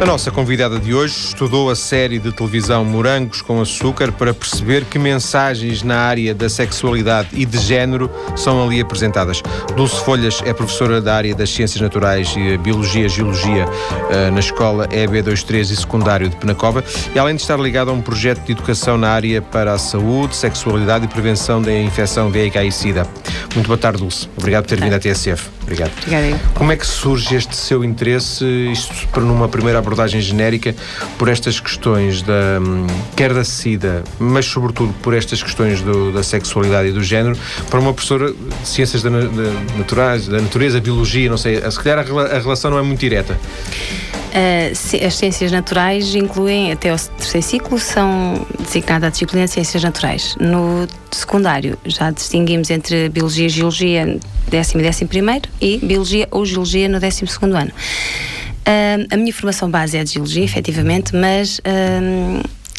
A nossa convidada de hoje estudou a série de televisão Morangos com Açúcar para perceber que mensagens na área da sexualidade e de género são ali apresentadas. Dulce Folhas é professora da área das Ciências Naturais e Biologia e Geologia eh, na escola EB23 e secundário de Penacova e além de estar ligada a um projeto de educação na área para a saúde, sexualidade e prevenção da infecção VIH e SIDA. Muito boa tarde, Dulce. Obrigado por ter vindo à TSF. Obrigado. Obrigada. Como é que surge este seu interesse, isto para numa primeira abordagem genérica, por estas questões da quer da SIDA, mas sobretudo por estas questões do, da sexualidade e do género, para uma professora de ciências da, da, naturais, da natureza, biologia, não sei, se calhar a, a relação não é muito direta. Uh, as ciências naturais incluem, até o terceiro ciclo, são designada a disciplina de ciências naturais. No secundário, já distinguimos entre biologia e geologia, décimo e décimo primeiro, e biologia ou geologia no décimo segundo ano. A minha formação base é de geologia, efetivamente, mas.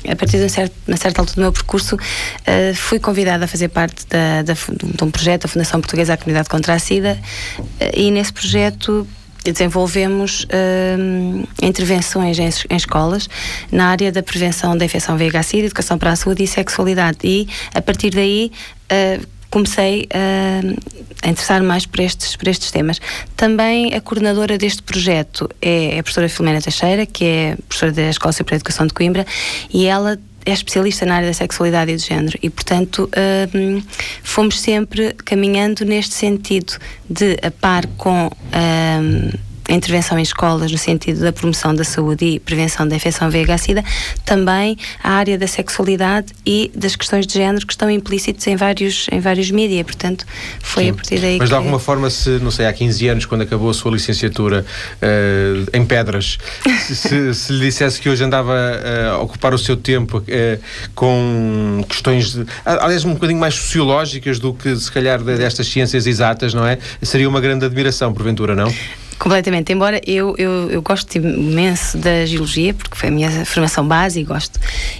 A partir de, um certo, uma certa altura do meu percurso, uh, fui convidada a fazer parte da, da, de um projeto da Fundação Portuguesa à Comunidade contra a SIDA, uh, e nesse projeto desenvolvemos uh, intervenções em, em, escolas na área da prevenção da infecção VIH-Sida, educação para a saúde e sexualidade. E, a partir daí, uh, comecei uh, a interessar mais por estes, por estes temas. Também a coordenadora deste projeto é a professora Filomena Teixeira, que é professora da Escola Superior de Educação de Coimbra, e ela é especialista na área da sexualidade e do género e, portanto, um, fomos sempre caminhando neste sentido de, a par com um, a intervenção em escolas no sentido da promoção da saúde e prevenção da infecção VIH-Sida, também a área da sexualidade e das questões de género que estão implícitos em vários, em vários mídias, portanto, foi Sim. a partir daí Mas de alguma forma, se, não sei, há 15 anos, quando acabou a sua licenciatura uh, em Pedras, se, se, lhe dissesse que hoje andava uh, a ocupar o seu tempo uh, com questões, de, aliás, um bocadinho mais sociológicas do que, se calhar, destas ciências exatas, não é? Seria uma grande admiração, porventura, não? Completamente. Embora eu, eu, eu gosto imenso da geologia, porque foi a minha formação base e gosto,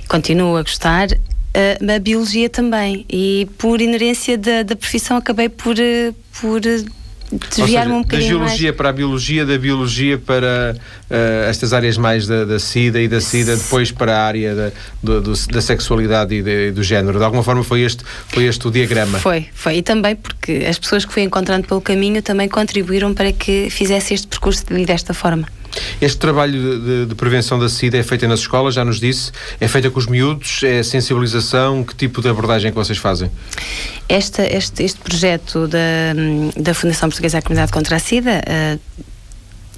continuo a gostar, uh, a biologia também. E por inerência da, da profissão acabei por, uh, por desviar-me um bocadinho Da geologia mais. para a biologia, da biologia para uh, estas áreas mais da, da SIDA e da SIDA depois para a área da, do, do, da sexualidade e de, do género. De alguma forma foi este, foi este o diagrama. Foi, foi. E também porque as pessoas que fui encontrando pelo caminho também contribuíram para que fizesse este percurso de, desta forma. Este trabalho de, de, prevenção da SIDA é feito nas escolas, já nos disse? É feito com os miúdos? É sensibilização? Que tipo de abordagem é que vocês fazem? Esta, este, este projeto da, da Fundação Portuguesa à Comunidade contra a SIDA uh,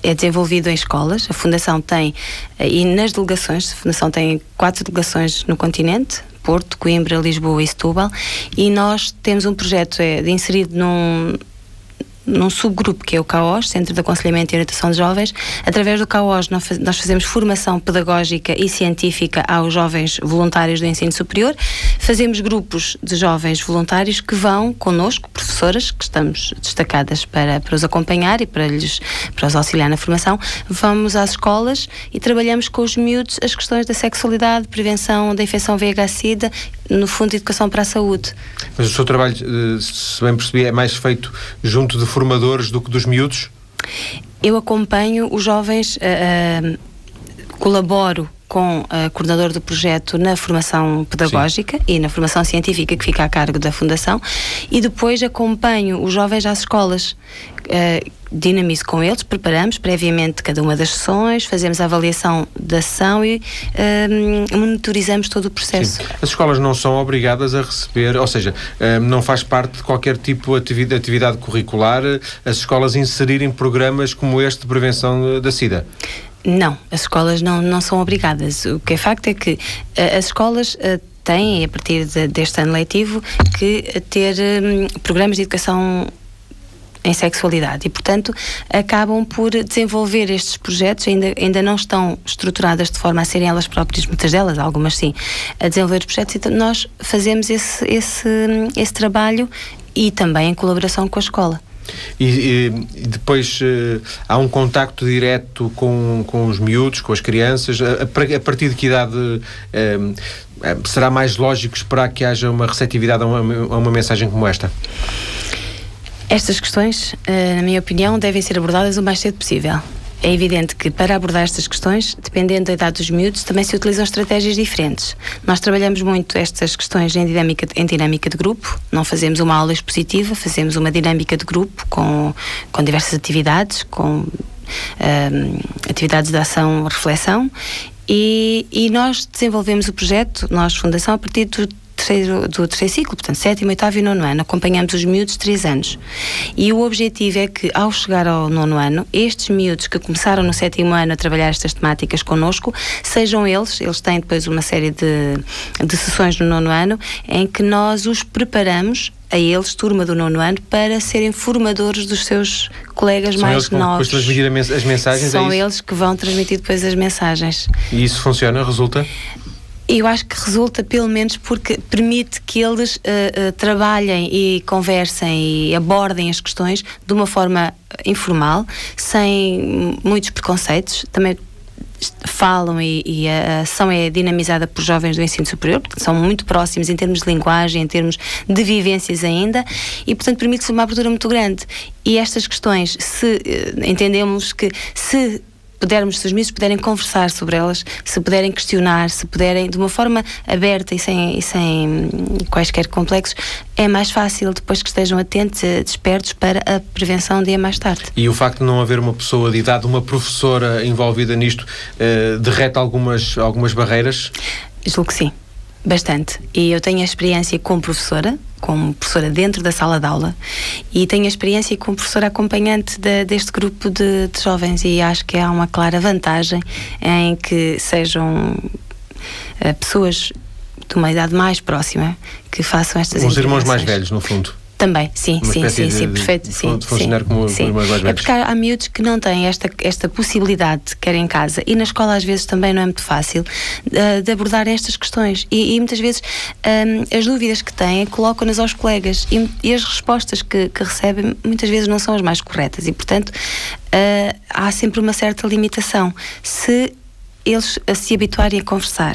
é desenvolvido em escolas. A Fundação tem, uh, e nas delegações, a Fundação tem quatro delegações no continente, Porto, Coimbra, Lisboa e Setúbal, e nós temos um projeto é, inserido num, num subgrupo que é o CAOS, Centro de Aconselhamento e Orientação de Jovens. Através do CAOS nós fazemos formação pedagógica e científica aos jovens voluntários do ensino superior. Fazemos grupos de jovens voluntários que vão connosco, professoras, que estamos destacadas para, para os acompanhar e para, lhes, para os auxiliar na formação. Vamos às escolas e trabalhamos com os miúdos as questões da sexualidade, prevenção da infecção VIH-Sida, no fundo, educação para a saúde. Mas o seu trabalho, eh, se bem percebi, é mais feito junto de formadores do que dos miúdos? Eu acompanho os jovens, uh, uh, colaboro com a coordenadora do projeto na formação pedagógica Sim. e na formação científica que fica a cargo da Fundação e depois acompanho os jovens às escolas. Uh, dinamizo com eles, preparamos previamente cada uma das sessões, fazemos a avaliação da ação e uh, monitorizamos todo o processo. Sim. As escolas não são obrigadas a receber, ou seja, uh, não faz parte de qualquer tipo de atividade curricular as escolas inserirem programas como este de prevenção da SIDA. Não, as escolas não, não são obrigadas. O que é facto é que uh, as escolas uh, têm, a partir de, deste ano letivo, que ter um, programas de educação em sexualidade e, portanto, acabam por desenvolver estes projetos, ainda, ainda não estão estruturadas de forma a serem elas próprias, muitas delas, algumas sim, a desenvolver projetos, então nós fazemos esse, esse, esse trabalho e também em colaboração com a escola. E, e, depois uh, há um contacto direto com, com os miúdos, com as crianças. A, a, partir de que idade uh, será mais lógico esperar que haja uma receptividade a uma, a uma mensagem como esta? Estas questões, na minha opinião, devem ser abordadas o mais cedo possível. É evidente que para abordar estas questões, dependendo da idade dos miúdos, também se utilizam estratégias diferentes. Nós trabalhamos muito estas questões em dinâmica, em dinâmica de grupo, não fazemos uma aula expositiva, fazemos uma dinâmica de grupo com, com diversas atividades, com um, atividades de ação, reflexão e, e, nós desenvolvemos o projeto, nós, Fundação, a partir do terceiro, do terceiro ciclo, portanto, sétimo, oitavo e nono ano. Acompanhamos os miúdos de três anos. E o objetivo é que, ao chegar ao nono ano, estes miúdos que começaram no sétimo ano a trabalhar estas temáticas connosco, sejam eles, eles têm depois uma série de, de sessões no nono ano, em que nós os preparamos a eles, turma do nono ano, para serem formadores dos seus colegas São mais eles que vão novos. Depois transmitir as mensagens. São é eles que vão transmitir depois as mensagens. E isso funciona? Resulta? Eu acho que resulta pelo menos porque permite que eles uh, uh, trabalhem e conversem e abordem as questões de uma forma informal, sem muitos preconceitos. Também falam e, e, a ação é dinamizada por jovens do ensino superior, são muito próximos em termos de linguagem, em termos de vivências ainda, e portanto permite-se uma abertura muito grande. E estas questões, se uh, entendemos que se pudermos, se os miúdos puderem conversar sobre elas, se puderem questionar, se puderem, de uma forma aberta e sem, e sem quaisquer complexos, é mais fácil depois que estejam atentos, eh, despertos para a prevenção dia mais tarde. E o facto de não haver uma pessoa de idade, uma professora envolvida nisto, uh, derrete algumas, algumas barreiras? Julgo que sim. Bastante. E eu tenho a experiência como professora, como professora dentro da sala de aula, e tenho a experiência como professora acompanhante de, deste grupo de, de, jovens, e acho que há uma clara vantagem em que sejam uh, pessoas de uma idade mais próxima que façam estas Os irmãos mais velhos, no fundo. Também, sim, uma sim, sim, de, sim, perfeito. De, sim, de funcionar sim, como sim. mais velhos. É porque há, há miúdos que não têm esta, esta possibilidade, quer em casa, e na escola às vezes também não é muito fácil, de, de abordar estas questões. E, e muitas vezes um, as dúvidas que têm colocam-nas aos colegas e, e, as respostas que, que, recebem muitas vezes não são as mais corretas. E, portanto, uh, há sempre uma certa limitação. Se eles se habituarem a conversar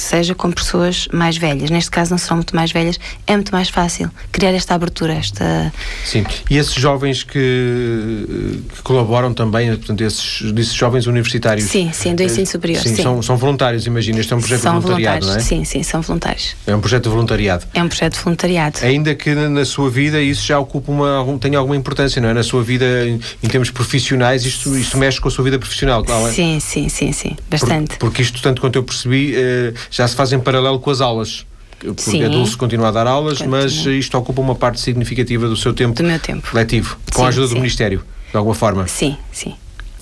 que seja com pessoas mais velhas. Neste caso não serão muito mais velhas, é muito mais fácil criar esta abertura, esta... Sim, e esses jovens que, que colaboram também, portanto, esses, esses jovens universitários... Sim, sim, do ensino superior, sim. sim. São, são voluntários, imagina, este é um projeto são de voluntariado, não é? Sim, sim, são voluntários. É um projeto de voluntariado. É um projeto de voluntariado. Ainda que na sua vida isso já ocupa uma, tem alguma importância, não é? Na sua vida, em, em termos profissionais, isto, isto mexe com a sua vida profissional, claro é? Sim, sim, sim, sim, bastante. Por, porque isto, tanto quanto eu percebi, eh, já se faz em paralelo com as aulas. Porque Sim. a Dulce continua a dar aulas, Continua. mas isto ocupa uma parte significativa do seu tempo, Do meu tempo. letivo, com Sim, a ajuda do sim. Ministério, de alguma forma. Sim, sim.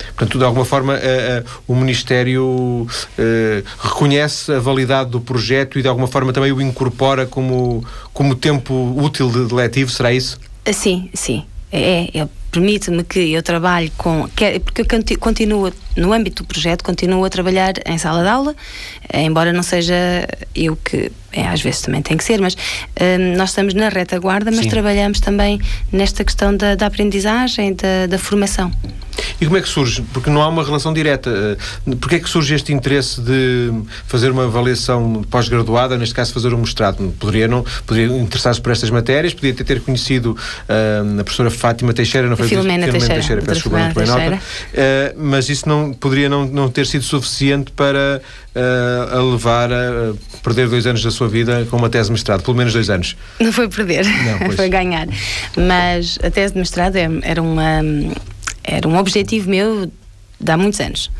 Portanto, de alguma forma, eh, eh, o Ministério eh, reconhece a validade do projeto e de alguma forma também o incorpora como, como tempo útil de, de letivo, será isso? Ah, Sim, sim. É, é permite-me que eu trabalhe com. quer- Porque eu conti- continuo, no âmbito do projeto, continuo a trabalhar em sala de aula, eh, embora não seja eu que. é, às vezes também tem que ser, mas hum, nós estamos na retaguarda, mas Sim. trabalhamos também nesta questão da, da aprendizagem, da, da formação. E como é que surge? Porque não há uma relação direta. Eh, Porquê é que surge este interesse de fazer uma avaliação pós-graduada, neste caso fazer um mestrado? Poderia, não, poderia interessar-se por estas matérias, podia ter, conhecido ah, a professora Fátima Teixeira, não foi? Filomena Teixeira, peço desculpa, não doutora tomei nota. Eh, mas isso não, poderia não, não ter sido suficiente para ah, a levar a perder dois anos da sua vida com uma tese de mestrado, pelo menos dois anos. Não foi perder, Não, foi ganhar. Mas a tese de mestrado é- era, uma, era um objetivo meu de há muitos anos.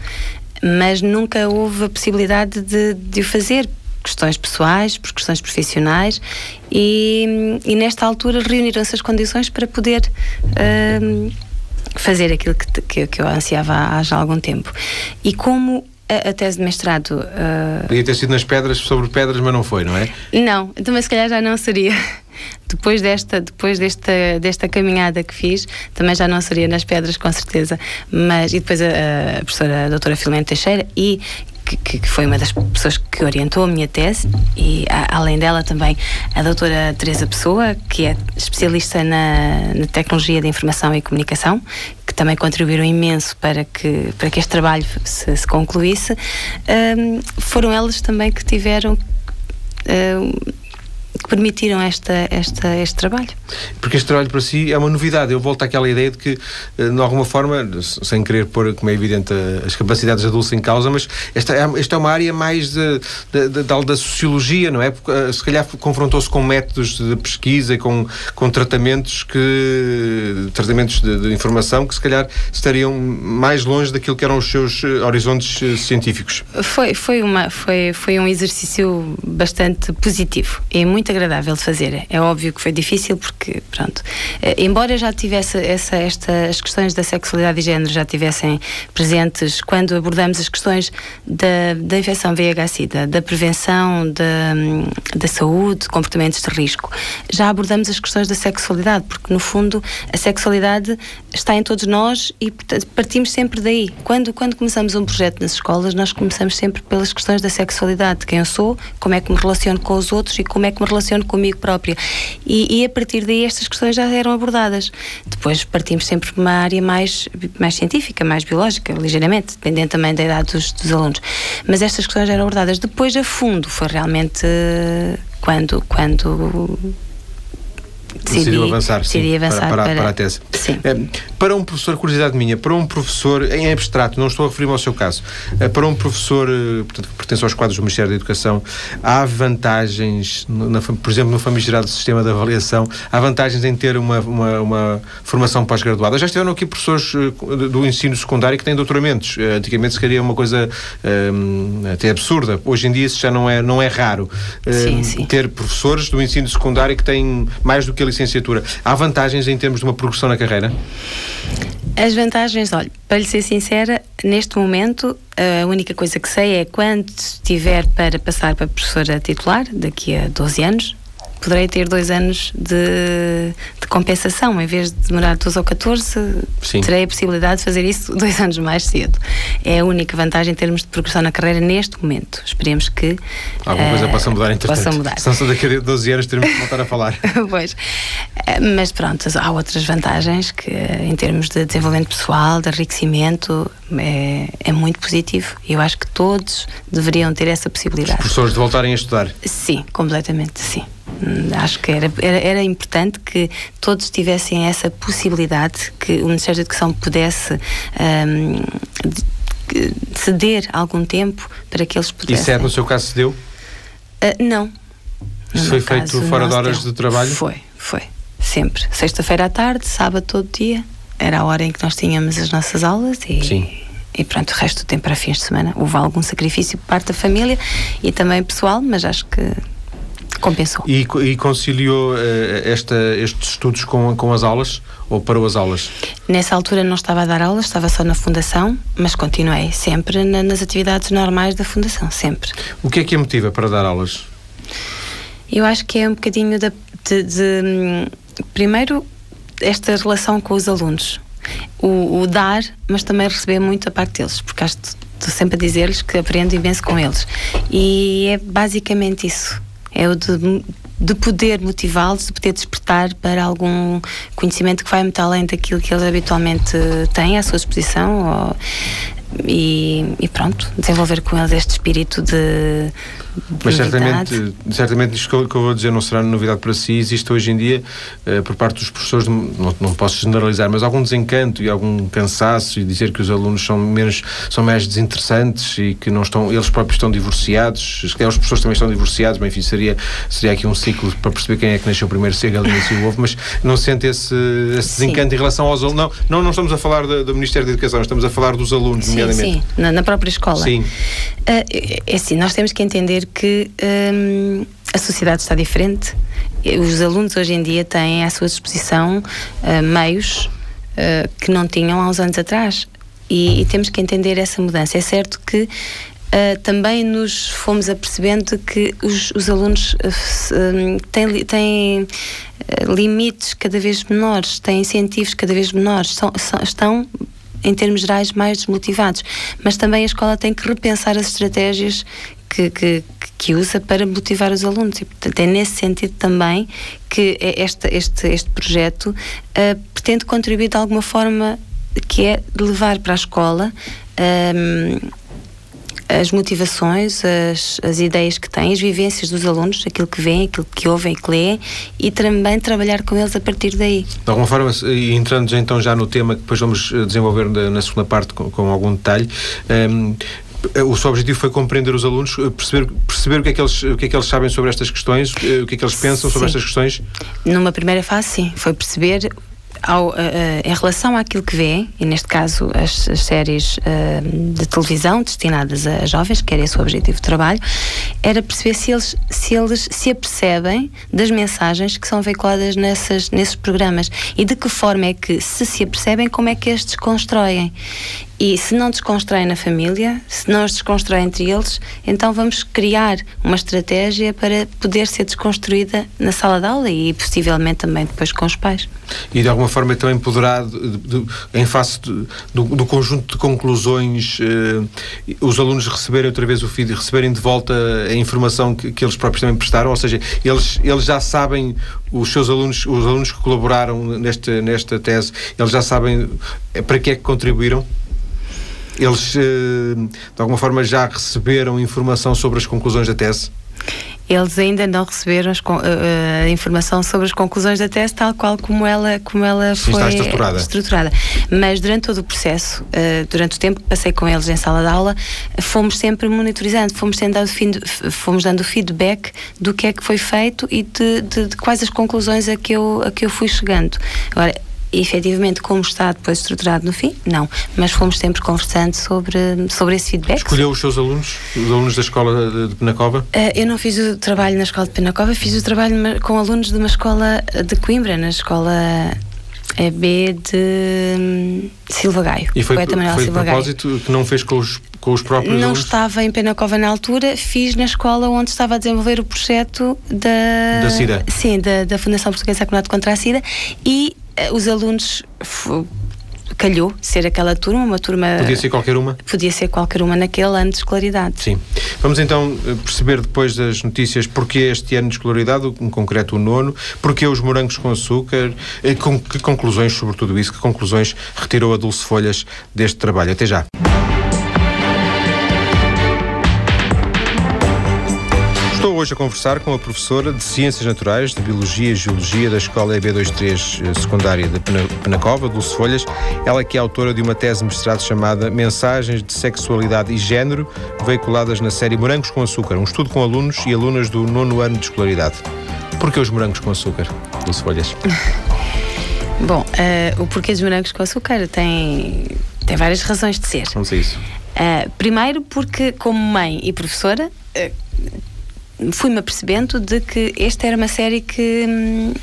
Mas nunca houve a possibilidade de, de o fazer. Questões pessoais, por questões profissionais, e, e nesta altura reuniram-se as condições para poder hum, fazer aquilo que, que, que eu ansiava há já algum tempo. E como a, a tese de mestrado ah, Podia ter sido nas pedras, sobre pedras, mas não foi, não é? não, também se calhar já não seria. Depois desta, depois desta, desta caminhada que fiz, também já não seria nas pedras, com certeza. Mas, e depois a, a professora a doutora Filomena Teixeira, e que, que- foi uma das pessoas que orientou a minha tese, e a- além dela também a doutora Teresa Pessoa, que é especialista na, na tecnologia da informação e comunicação, que também contribuíram imenso para que, para que este trabalho se, se concluísse. Hum, foram elas também que tiveram hum, que permitiram esta, esta, este trabalho. Porque este trabalho para si é uma novidade. Eu volto àquela ideia de que, eh, de alguma forma, sem querer pôr, como é evidente, as capacidades adultas em causa, mas esta é, esta é uma área mais de, de, de, da sociologia, não é? Porque, eh, se calhar confrontou-se com métodos de pesquisa e com, com tratamentos que tratamentos de, de, informação que se calhar estariam mais longe daquilo que eram os seus eh, horizontes científicos. Foi, foi, uma, foi, foi um exercício bastante positivo e muito muito agradável de fazer. É óbvio que foi difícil porque, pronto, eh, embora já tivesse essa, esta, as questões da sexualidade e género já tivessem presentes quando abordamos as questões da, da infecção VIH-Sida, da prevenção, da, da saúde, comportamentos de risco, já abordamos as questões da sexualidade, porque no fundo a sexualidade está em todos nós e partimos sempre daí. Quando, quando começamos um projeto nas escolas, nós começamos sempre pelas questões da sexualidade, de quem eu sou, como é que me relaciono com os outros e como é que me relaciono comigo própria. E, e, a partir daí estas questões já eram abordadas. Depois partimos sempre para uma área mais, mais científica, mais biológica, ligeiramente, dependendo também da idade dos, dos alunos. Mas estas questões já eram abordadas. Depois, a fundo, foi realmente quando, quando decidiu avançar, decidi sim, avançar para, para, para, a tese. Sim. É, para um professor, curiosidade minha, para um professor, em abstrato, não estou a referir-me ao seu caso, é, para um professor eh, portanto, que pertence aos quadros do Ministério da Educação, há vantagens, na, por exemplo, no famigerado sistema de avaliação, há vantagens em ter uma, uma, uma formação pós-graduada. Já estiveram aqui professores do ensino secundário que têm doutoramentos. Antigamente se queria uma coisa até absurda. Hoje em dia isso já não é, não é raro. Sim, sim. Ter professores do ensino secundário que têm mais do que a licenciatura. Há vantagens em termos de uma progressão na carreira? As vantagens, olha, para lhe ser sincera, neste momento a única coisa que sei é quando estiver para passar para professora titular, daqui a 12 anos, poderei ter dois anos de, de, compensação. Em vez de demorar 12 ou 14, Sim. terei a possibilidade de fazer isso dois anos mais cedo. É a única vantagem em termos de progressão na carreira neste momento. Esperemos que. Alguma uh, coisa possa mudar, entretanto. Possa mudar. Senão, só daqui a 12 anos teremos que voltar a falar. pois. Uh, mas pronto, há outras vantagens que, em termos de desenvolvimento pessoal, de enriquecimento, é, é muito positivo. Eu acho que todos deveriam ter essa possibilidade. Os professores de voltarem a estudar? Sim, completamente, sim. Hum, acho que era, era, era, importante que todos tivessem essa possibilidade, que o Ministério da Educação pudesse um, ceder algum tempo para que eles pudessem. E é no seu caso cedeu? Uh, não. Isso foi feito fora de horas de trabalho? Foi, foi. Sempre. Sexta-feira à tarde, sábado todo dia. Era a hora em que nós tínhamos as nossas aulas e. Sim e pronto, o resto do tempo era fins de semana. Houve algum sacrifício por parte da família e também pessoal, mas acho que compensou. E, e conciliou uh, esta, estes estudos com, com as aulas ou parou as aulas? Nessa altura não estava a dar aulas, estava só na Fundação, mas continuei sempre na, nas atividades normais da Fundação, sempre. O que é que a motiva para dar aulas? Eu acho que é um bocadinho de, de, de hum, primeiro, esta relação com os alunos. O, o, dar, mas também receber muito a parte deles, porque acho que estou sempre a dizer-lhes que aprendo imenso com eles. E é basicamente isso é o de, de poder motivá-los, de poder despertar para algum conhecimento que vai muito além daquilo que eles habitualmente têm à sua disposição ou, e, e, pronto, desenvolver com eles este espírito de, mas certamente, certamente isto que eu vou dizer não será novidade para si. Existe hoje em dia, uh, por parte dos professores, não, não posso generalizar, mas algum desencanto e algum cansaço e dizer que os alunos são menos, são mais desinteressantes e que não estão, eles próprios estão divorciados. Se calhar os professores também estão divorciados, bem, enfim, seria, seria aqui um ciclo para perceber quem é que nasceu primeiro, se a galinha se o ovo, mas não sente esse, esse desencanto em relação aos alunos. Não, não, não estamos a falar do, do Ministério da Educação, estamos a falar dos alunos, sim, nomeadamente. Sim, na, na própria escola. Sim. Uh, é assim, nós temos que entender que hum, a sociedade está diferente. Os alunos hoje em dia têm à sua disposição uh, meios uh, que não tinham há uns anos atrás. E, e, temos que entender essa mudança. É certo que uh, também nos fomos apercebendo que os, os alunos hum, têm, têm limites cada vez menores, têm incentivos cada vez menores, são, são, estão em termos gerais, mais desmotivados. Mas também a escola tem que repensar as estratégias que, que, que usa para motivar os alunos. E, portanto, é nesse sentido também que é este, este, este projeto uh, pretende contribuir de alguma forma, que é levar para a escola. Um, as motivações, as, as ideias que têm, as vivências dos alunos, aquilo que veem, aquilo que ouvem que leem e também trabalhar com eles a partir daí. De alguma forma, entrando então já no tema que depois vamos eh, desenvolver na, segunda parte com, com algum detalhe, um, ehm, o seu objetivo foi compreender os alunos, eh, perceber, perceber o, que é que eles, o que é que eles sabem sobre estas questões, o que é que eles pensam sobre sim. estas questões? Numa primeira fase, sim. Foi perceber ao, uh, em relação àquilo que vê, e neste caso as, as séries uh, de televisão destinadas a jovens, que era esse o objetivo de trabalho, era perceber se eles se, eles se apercebem das mensagens que são veiculadas nessas, nesses programas e de que forma é que, se se apercebem, como é que estes constroem. E se não desconstroem na família, se não os desconstroem entre eles, então vamos criar uma estratégia para poder ser desconstruída na sala de aula e possivelmente também depois com os pais. E de alguma forma então empoderado de, de, em face de, do, do, conjunto de conclusões, eh, os alunos receberem outra vez o feed, receberem de volta a informação que, que, eles próprios também prestaram, ou seja, eles, eles já sabem, os seus alunos, os alunos que colaboraram nesta, nesta tese, eles já sabem eh, para que é que contribuíram? Eles, eh, de alguma forma, já receberam informação sobre as conclusões da tese? Eles ainda não receberam as, uh, a informação sobre as conclusões da tese, tal qual como ela, como ela Sim, foi estruturada. estruturada. Mas durante todo o processo, uh, durante o tempo que passei com eles em sala de aula, fomos sempre monitorizando, fomos, dando, fomos dando feedback do que é que foi feito e de, de, de quais as conclusões a que, eu, a que eu fui chegando. Agora, efetivamente como está depois estruturado no fim, não. Mas fomos sempre conversando sobre, sobre esse feedback. Escolheu os seus alunos, os alunos da escola de, de Penacova? Uh, eu não fiz o trabalho na escola de Penacova, fiz o trabalho com alunos de uma escola de Coimbra, na escola EB de hum, Silva Gaio. E foi, foi de propósito que não fez com os, com os próprios Não alunos? estava em Penacova na altura, fiz na escola onde estava a desenvolver o projeto da... Da SIDA? Sim, da, da Fundação Portuguesa Comunidade contra a SIDA e os alunos calhou ser aquela turma, uma turma. Podia ser qualquer uma? Podia ser qualquer uma naquele ano de escolaridade. Sim. Vamos então eh, perceber depois das notícias porque este ano de escolaridade, em concreto o nono, porque os morangos com açúcar, eh, com que conclusões sobre tudo isso, que conclusões retirou a Dulce Folhas deste trabalho. Até já. Estou hoje a conversar com a professora de Ciências Naturais, de Biologia e Geologia da Escola EB23 eh, Secundária de Penacova, Dulce Folhas. Ela que é autora de uma tese de mestrado chamada Mensagens de Sexualidade e Género, veiculadas na série Morangos com Açúcar, um estudo com alunos e alunas do nono ano de escolaridade. Porquê os morangos com açúcar, Dulce Folhas? Bom, uh, o porquê dos morangos com açúcar tem, tem várias razões de ser. Vamos a isso. Uh, primeiro, porque, como mãe e professora, uh, fui-me apercebendo de que esta era uma série que, hum,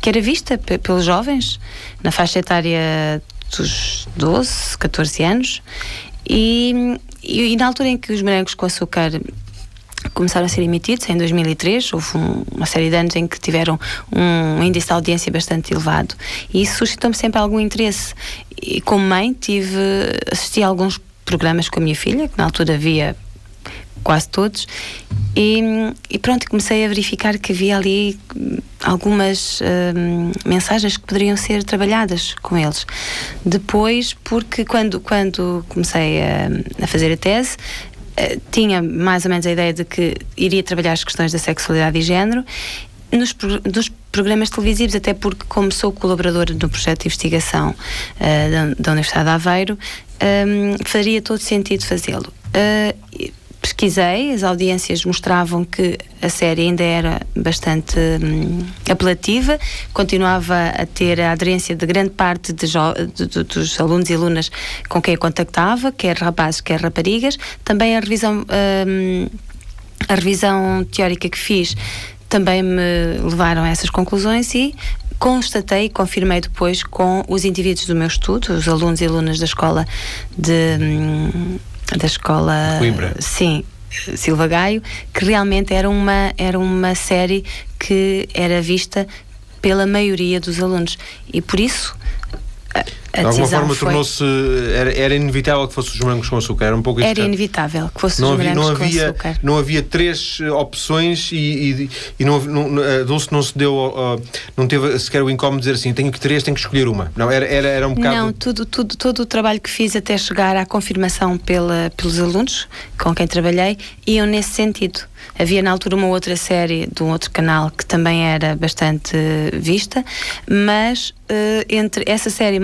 que era vista pelos jovens, na faixa etária dos 12, 14 anos, e, e, e na altura em que os morangos com açúcar começaram a ser emitidos, em 2003, houve um, uma série de anos em que tiveram um índice de audiência bastante elevado, e isso suscitou-me sempre algum interesse. E como mãe, tive, assisti a alguns programas com a minha filha, que na altura havia quase todos, e, e, pronto, comecei a verificar que havia ali algumas hum, mensagens que poderiam ser trabalhadas com eles. Depois, porque quando, quando comecei a, a fazer a tese, uh, tinha mais ou menos a ideia de que iria trabalhar as questões da sexualidade e género nos, nos, programas televisivos, até porque, como sou colaboradora no projeto de investigação uh, da, da, Universidade de Aveiro, um, faria todo sentido fazê-lo. Uh, pesquisei, as audiências mostravam que a série ainda era bastante hum, apelativa, continuava a ter a aderência de grande parte de de, de, dos alunos e alunas com quem eu contactava, quer rapazes, quer raparigas. Também a revisão, hum, a revisão teórica que fiz também me levaram a essas conclusões e constatei e confirmei depois com os indivíduos do meu estudo, os alunos e alunas da escola de hum, da escola. Coimbra. Sim, Silva Gaio, que realmente era uma, era uma série que era vista pela maioria dos alunos. E por isso de alguma forma tornou-se. Era, era, inevitável que fosse os morangos com açúcar. Era um pouco Era inevitável que fosse não os havia, morangos não havia, com açúcar. Não havia três eh, opções e, e, e não, não, a Dulce não se deu. Uh, não teve sequer o incómodo de dizer assim: tenho que três, tenho que escolher uma. Não, era, era, era um bocado. Não, tudo, tudo, todo o trabalho que fiz até chegar à confirmação pela, pelos alunos com quem trabalhei iam nesse sentido. Havia na altura uma outra série de um outro canal que também era bastante vista, mas uh, entre essa série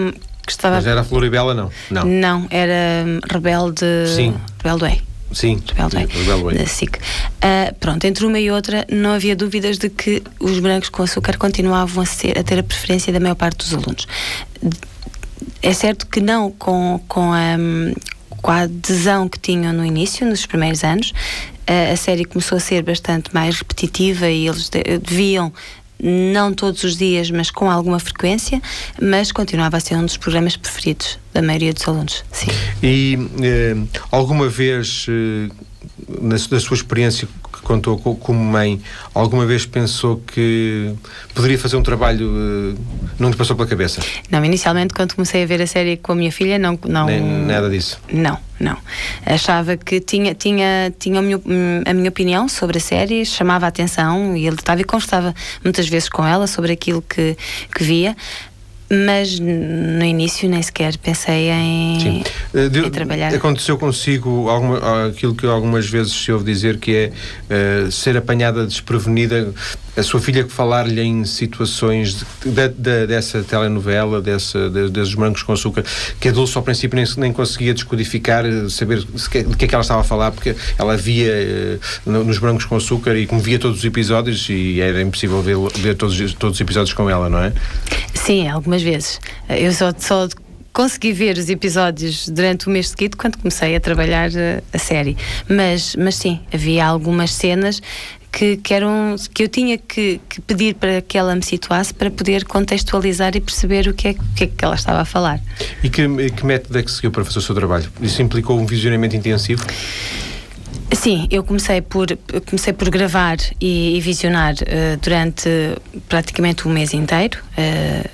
que estava. Mas era a Floribela, não? Não, não era Rebelde. Sim. Rebelde Way. Sim, Rebelde da SIC. Uh, pronto, entre uma e outra não havia dúvidas de que os brancos com açúcar continuavam a, ser, a ter a preferência da maior parte dos alunos. É certo que não com, com, a, com a adesão que tinham no início, nos primeiros anos, a, a série começou a ser bastante mais repetitiva e eles deviam não todos os dias, mas com alguma frequência, mas continuava a ser um dos programas preferidos da maioria dos alunos. Sim. E eh, alguma vez, eh, na, na sua experiência contou como mãe, alguma vez pensou que poderia fazer um trabalho, uh, não lhe passou pela cabeça? Não, inicialmente quando comecei a ver a série com a minha filha, não... não Nem, nada disso? Não, não. Achava que tinha, tinha, tinha a, minha, a minha opinião sobre a série, chamava a atenção e ele estava e conversava muitas vezes com ela sobre aquilo que, que via mas no início nem sequer pensei em. Eh, de, em trabalhar. Aconteceu consigo alguma, aquilo que algumas vezes se ouve dizer que é uh, ser apanhada desprevenida a sua filha falar-lhe em situações de, de, de, dessa telenovela, dessa, desses brancos com açúcar, que a Dulce ao princípio nem, nem conseguia descodificar, eh, saber de que, de é que ela estava a falar, porque ela via uh, nos brancos com açúcar e como via todos os episódios e era impossível ver, ver todos, todos os episódios com ela, não é? Sim, algumas vezes. Eu só, só consegui ver os episódios durante o mês seguinte quando comecei a trabalhar a, eh, a série. Mas, mas sim, havia algumas cenas que, que, eram, que eu tinha que, que, pedir para que ela me situasse para poder contextualizar e perceber o que é, o que, é que ela estava a falar. E que, que método é que seguiu para fazer o seu trabalho? Isso implicou um visionamento intensivo? Sim, eu comecei por, comecei por gravar e, e visionar uh, durante praticamente um mês inteiro uh,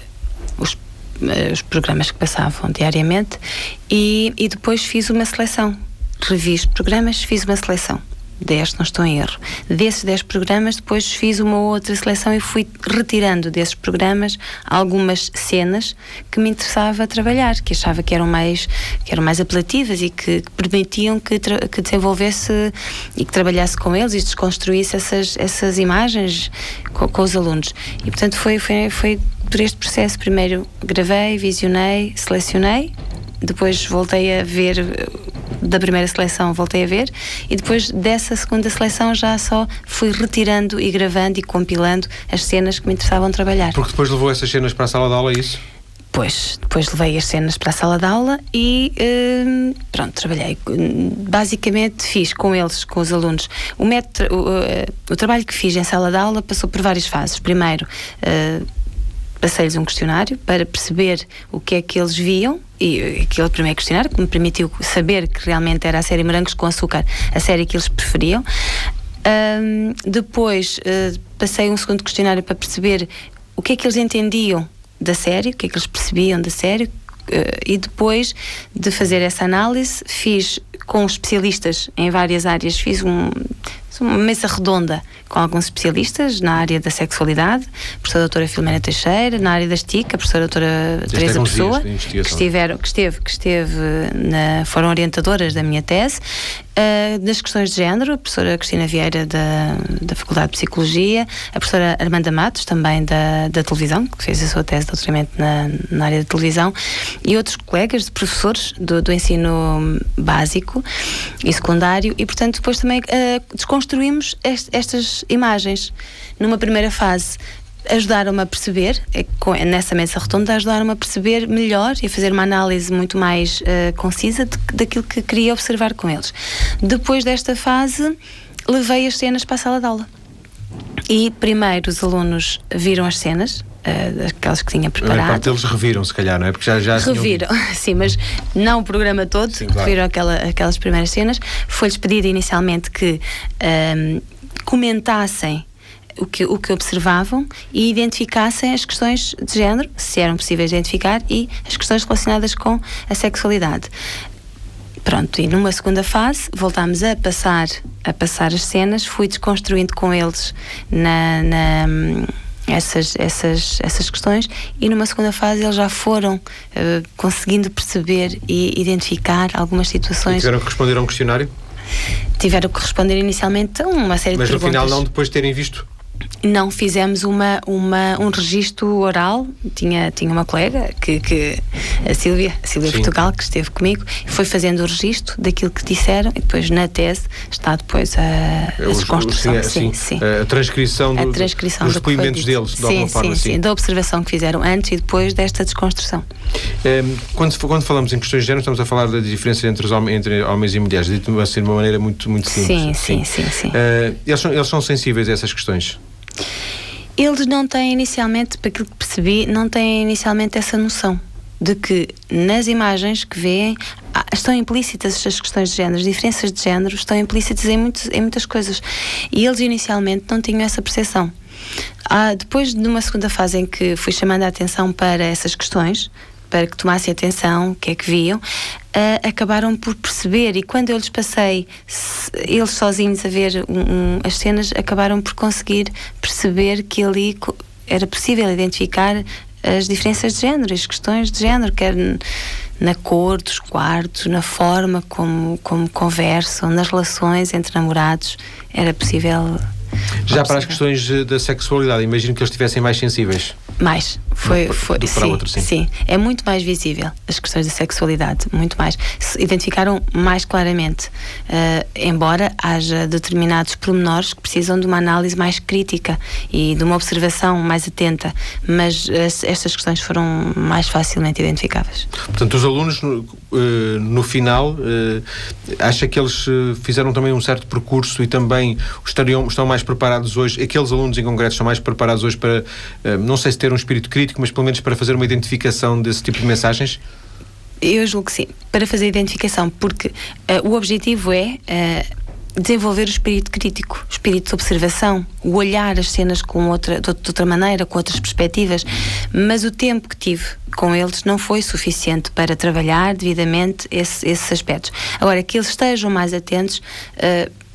os, uh, os programas que passavam diariamente e, e depois fiz uma seleção. Revi os programas, fiz uma seleção. 10, não estou em erro. Desses 10 programas, depois fiz uma outra seleção e fui retirando desses programas algumas cenas que me interessava trabalhar, que achava que eram mais, que eram mais apelativas e que, que permitiam que, que desenvolvesse e que trabalhasse com eles e desconstruísse essas, essas imagens com, com os alunos. E, portanto, foi, foi, foi por este processo. Primeiro gravei, visionei, selecionei, depois voltei a ver da primeira seleção voltei a ver e depois dessa segunda seleção já só fui retirando e gravando e compilando as cenas que me interessavam trabalhar. Porque depois levou essas cenas para a sala de aula, é isso? Depois, depois levei as cenas para a sala de aula e hum, pronto, trabalhei. Basicamente fiz com eles, com os alunos. O, método, o, eh, o, trabalho que fiz em sala de aula passou por várias fases. Primeiro, uh, passei-lhes um questionário para perceber o que é que eles viam e aquele primeiro questionário que me permitiu saber que realmente era a série Morangos com Açúcar, a série que eles preferiam. Um, depois uh, passei um segundo questionário para perceber o que é que eles entendiam da série, o que é que eles percebiam da série, uh, e depois de fazer essa análise, fiz com especialistas em várias áreas, fiz um, uma mesa redonda com alguns especialistas na área da sexualidade, a professora doutora Filomena Teixeira, na área da STIC, a professora doutora Teresa Pessoa, que, estiver, que, esteve, que esteve na, foram orientadoras da minha tese, uh, questões de género, a professora Cristina Vieira da, da Faculdade de Psicologia, a professora Armanda Matos, também da, da televisão, que fez a sua tese de doutoramento na, na área da televisão, e outros colegas de professores do, do ensino básico e secundário, e portanto depois também uh, desconstruímos est, estas imagens. Numa primeira fase, ajudaram-me a perceber, é nessa mesa redonda, ajudaram-me a perceber melhor e a fazer uma análise muito mais uh, concisa de, daquilo que queria observar com eles. Depois desta fase, levei as cenas para a sala de aula. E primeiro os alunos viram as cenas, uh, aquelas que tinha preparado. Parte deles reviram, se calhar, não é? Porque já, já Reviram, sim, mas não o programa todo, sim, claro. reviram aquela, aquelas primeiras cenas. Foi-lhes pedido inicialmente que. Um, ehm, comentassem o que, o que observavam e identificassem as questões de género, se eram possíveis identificar, e as questões relacionadas com a sexualidade. Pronto, e numa segunda fase voltámos a passar, a passar as cenas, fui desconstruindo com eles na, na essas, essas, essas questões e numa segunda fase eles já foram uh, conseguindo perceber e identificar algumas situações. E tiveram que responder a um questionário? Tiveram que responder inicialmente a uma série Mas de perguntas. Mas no final não depois de terem visto? Não, fizemos uma, uma, um registro oral. Tinha, tinha uma colega, que, que a Sílvia, a Sílvia Sim. Portugal, que esteve comigo, foi fazendo o registro daquilo que disseram e depois na tese está depois a, a desconstrução. Sim, sim, sim, A transcrição, do, a transcrição dos do depoimentos deles, de sim, alguma forma. Sim, sim, da observação que fizeram antes e depois desta desconstrução. Um, ehm, quando, quando falamos em questões de género, estamos a falar da diferença entre, os homens, entre homens e mulheres, dito assim de uma maneira muito, muito simples. Sim, sim, sim. sim, sim. Uh, eles, são, eles são sensíveis a essas questões? Eles não têm inicialmente, para aquilo que percebi, não têm inicialmente essa noção de que nas imagens que veem estão implícitas as questões de género, as diferenças de género estão implícitas em, muitos, em muitas coisas. E eles inicialmente não tinham essa percepção. Ah, depois de uma segunda fase em que fui chamando a atenção para essas questões, para que tomassem atenção, o que é que viam, uh, acabaram por perceber. E quando eu lhes passei, se, eles sozinhos a ver um, um, as cenas, acabaram por conseguir perceber que ali era possível identificar as diferenças de género, as questões de género, quer na cor dos quartos, na forma como, como conversam, nas relações entre namorados, era possível. Já para as questões da sexualidade, imagino que eles estivessem mais sensíveis. Mais. Foi, foi sim, outro, sim. sim. É muito mais visível as questões da sexualidade, muito mais. Se identificaram mais claramente. Uh, embora haja determinados pormenores que precisam de uma análise mais crítica e de uma observação mais atenta, mas as, estas questões foram mais facilmente identificáveis. Portanto, os alunos, no, uh, no final, uh, acha que eles fizeram também um certo percurso e também estariam, estão mais preparados hoje, aqueles alunos em concreto estão mais preparados hoje para, não sei se ter um espírito crítico, mas pelo menos para fazer uma identificação desse tipo de mensagens? Eu julgo que sim, para fazer a identificação, porque uh, o objetivo é uh, desenvolver o espírito crítico, o espírito de observação, o olhar as cenas com outra, de outra maneira, com outras perspectivas, mas o tempo que tive com eles não foi suficiente para trabalhar devidamente esse, esses aspectos. Agora, que eles estejam mais atentos. Uh,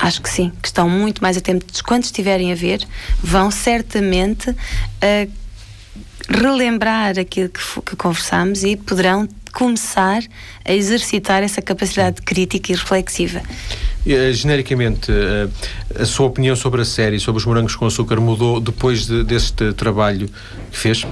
Acho que sim, que estão muito mais atentos quando estiverem a ver, vão certamente relembrar aquilo que, que conversámos e poderão começar a exercitar essa capacidade crítica e reflexiva. Uh, genericamente, uh, a sua opinião sobre a série, sobre os morangos com açúcar, mudou depois de, deste trabalho que fez? Uh,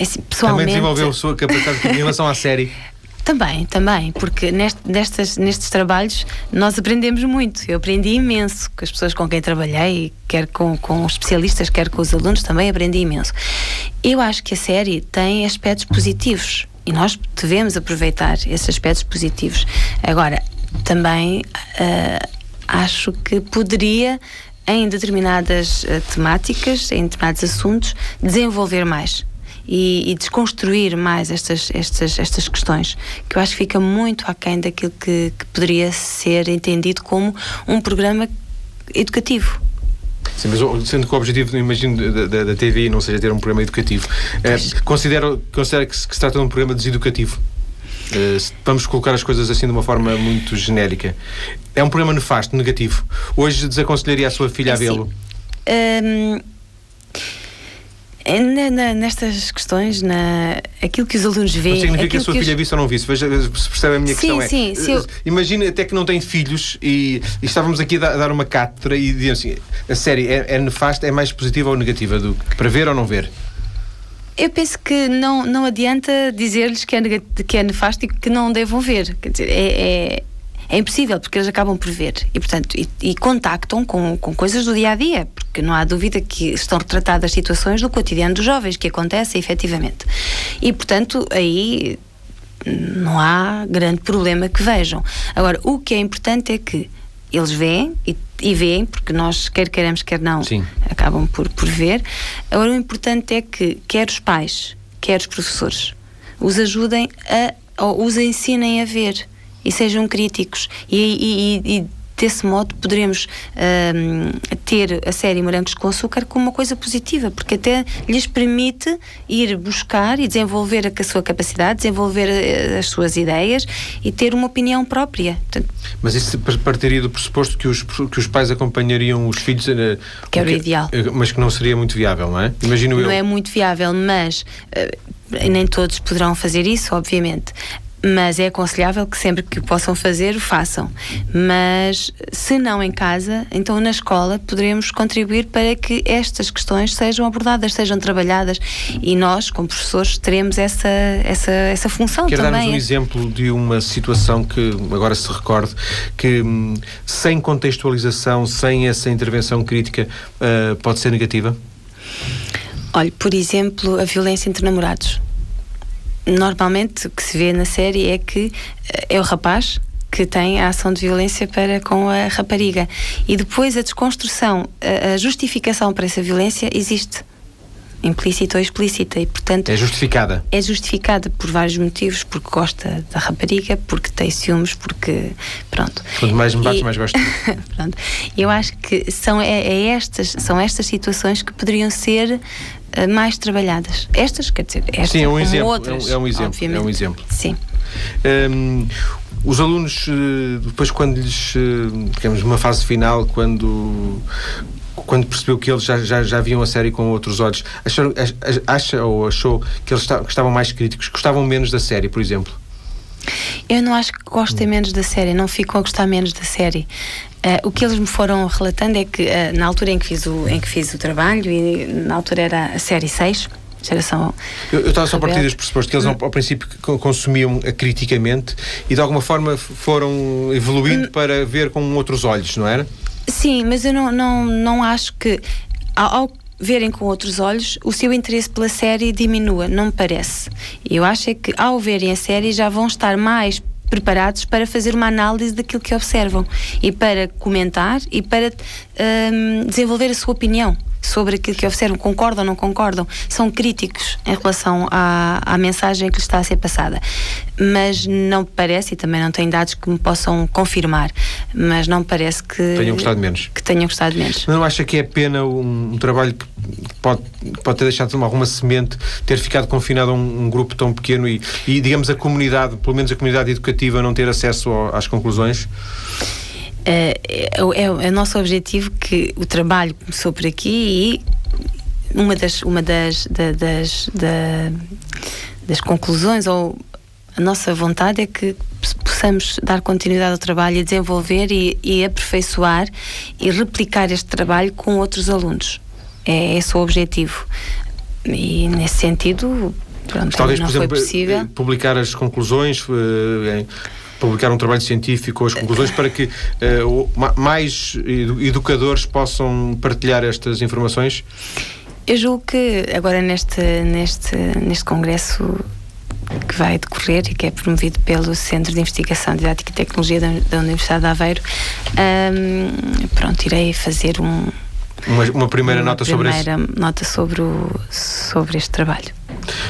assim, pessoalmente... Também desenvolveu a sua capacidade em relação à série? Também, também, porque neste, nestas, nestes trabalhos nós aprendemos muito. Eu aprendi imenso com as pessoas com quem trabalhei, quer com, com os especialistas, quer com os alunos, também aprendi imenso. Eu acho que a série tem aspectos positivos e nós devemos aproveitar esses aspectos positivos. Agora, também uh, acho que poderia em determinadas uh, temáticas, em determinados assuntos, desenvolver mais e, e, desconstruir mais estas, estas, estas questões, que eu acho que fica muito aquém daquilo que, que poderia ser entendido como um programa educativo. Sim, mas sendo que o objetivo, imagino, da, da, da TV não seja ter um programa educativo, é, considera, considera que, se, que se trata de um programa deseducativo? Uh, vamos colocar as coisas assim de uma forma muito genérica. É um programa nefasto, negativo. Hoje desaconselharia a sua filha a é vê-lo? Um, é, na, nestas questões, na, aquilo que os alunos veem. Não significa que a sua filha os... visse ou não visse. Veja, se percebe a minha sim, questão. É, sim, é, eu... Imagina até que não tem filhos e, e estávamos aqui a dar uma cátedra e diziam assim: a série é, é nefasta, é mais positiva ou negativa do para ver ou não ver? Eu penso que não, não adianta dizer-lhes que é, que é nefasto e que não devam ver. Quer dizer, é, é é impossível, porque eles acabam por ver e, portanto, e, e, contactam com, com coisas do dia a dia, porque não há dúvida que estão retratadas situações do cotidiano dos jovens que acontecem efetivamente. E, portanto, aí não há grande problema que vejam. Agora, o que é importante é que eles veem e, e veem, porque nós, quer queremos, quer não, Sim. acabam por, por ver. Agora, o importante é que, quer os pais, quer os professores, os ajudem a, ou os ensinem a ver e sejam críticos e, e, e desse modo poderemos uh, ter a série Morangos com Açúcar como uma coisa positiva, porque até lhes permite ir buscar e desenvolver a, sua capacidade, desenvolver uh, as suas ideias e ter uma opinião própria. Mas isso partiria do pressuposto que os, que os pais acompanhariam os filhos. Uh, que era o ideal. Mas que não seria muito viável, não é? Imagino não eu. Não é muito viável, mas nem todos poderão fazer isso, obviamente mas é aconselhável que sempre que possam fazer, o façam. Mas se não em casa, então na escola poderemos contribuir para que estas questões sejam abordadas, sejam trabalhadas e nós, como professores, teremos essa, essa, essa função Quer também. dar-nos um exemplo de uma situação que agora se recorde que hum, sem contextualização, sem essa intervenção crítica, uh, pode ser negativa? Olhe, por exemplo, a violência entre namorados normalmente o que se vê na série é que eh, é o rapaz que tem a ação de violência para com a rapariga. E depois a desconstrução, a, justificação para essa violência existe. Implícita ou explícita. E portanto é justificada. é justificada por vários motivos. Porque gosta da rapariga porque tem ciúmes porque pronto. Quanto mais me bates mais gosto. Pronto. Eu acho que são é, é, estas são estas situações que poderiam ser mais trabalhadas estas quer dizer estas sim é um exemplo outras, é um, é um exemplo obviamente. é um exemplo sim um, os alunos, eh, depois, quando lhes, eh, digamos, numa fase final, quando, quando percebeu que eles já, já, já viam a série com outros olhos, achou, acha ou achou que eles estavam mais críticos, gostavam menos da série, por exemplo? Eu não acho que gostem menos da série, não ficam a gostar menos da série. Uh, o que eles me foram relatando é que uh, na altura em que, fiz o, em que fiz o trabalho, e na altura era a série 6, geração. Eu, estava só a partir deste pressuposto que eles hum. ao, princípio consumiam a criticamente e de alguma forma foram evoluindo hum. para ver com outros olhos, não era? Sim, mas eu não, não, não acho que ao, ao verem com outros olhos, o seu interesse pela série diminua, não me parece. Eu acho é que ao verem a série já vão estar mais preparados para fazer uma análise daquilo que observam e para comentar e para um, desenvolver a sua opinião sobre aquilo que observam, concordam ou não concordam, são críticos em relação à, à mensagem que lhes está a ser passada. Mas não parece, e também não tenho dados que me possam confirmar, mas não parece que tenham gostado menos. Que tenham gostado menos. Não acha que é pena um, um trabalho que pode, pode ter deixado alguma semente, ter ficado confinado a um, um grupo tão pequeno e, e, digamos, a comunidade, pelo menos a comunidade educativa, não ter acesso ao, às conclusões? É, é, é, o nosso objetivo que o trabalho começou por aqui e uma das, uma das, da, das, da, das conclusões ou a nossa vontade é que possamos dar continuidade ao trabalho e desenvolver e, e aperfeiçoar e replicar este trabalho com outros alunos. É esse o objetivo. E nesse sentido, pronto, Talvez, não por exemplo, foi possível. Eh, publicar as conclusões, eh, publicar um trabalho científico com as conclusões para que uh, mais educadores possam partilhar estas informações? Eu julgo que agora neste, neste, neste congresso que vai decorrer e que é promovido pelo Centro de Investigação Didática e Tecnologia da, da Universidade de Aveiro, um, pronto, irei fazer um, uma, uma primeira uma nota primeira sobre isso? nota sobre, o, sobre este trabalho.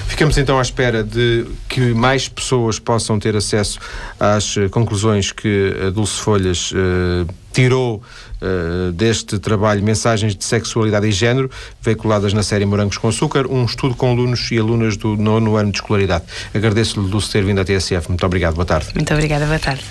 Ficamos então à espera de que mais pessoas possam ter acesso às eh, conclusões que a Dulce Folhas uh, tirou uh, deste trabalho Mensagens de Sexualidade e Género, veiculadas na série Morangos com Açúcar, um estudo com alunos e alunas do nono ano de escolaridade. Agradeço-lhe, Dulce, ter vindo à TSF. Muito obrigado. Boa tarde. Muito obrigada. Boa tarde.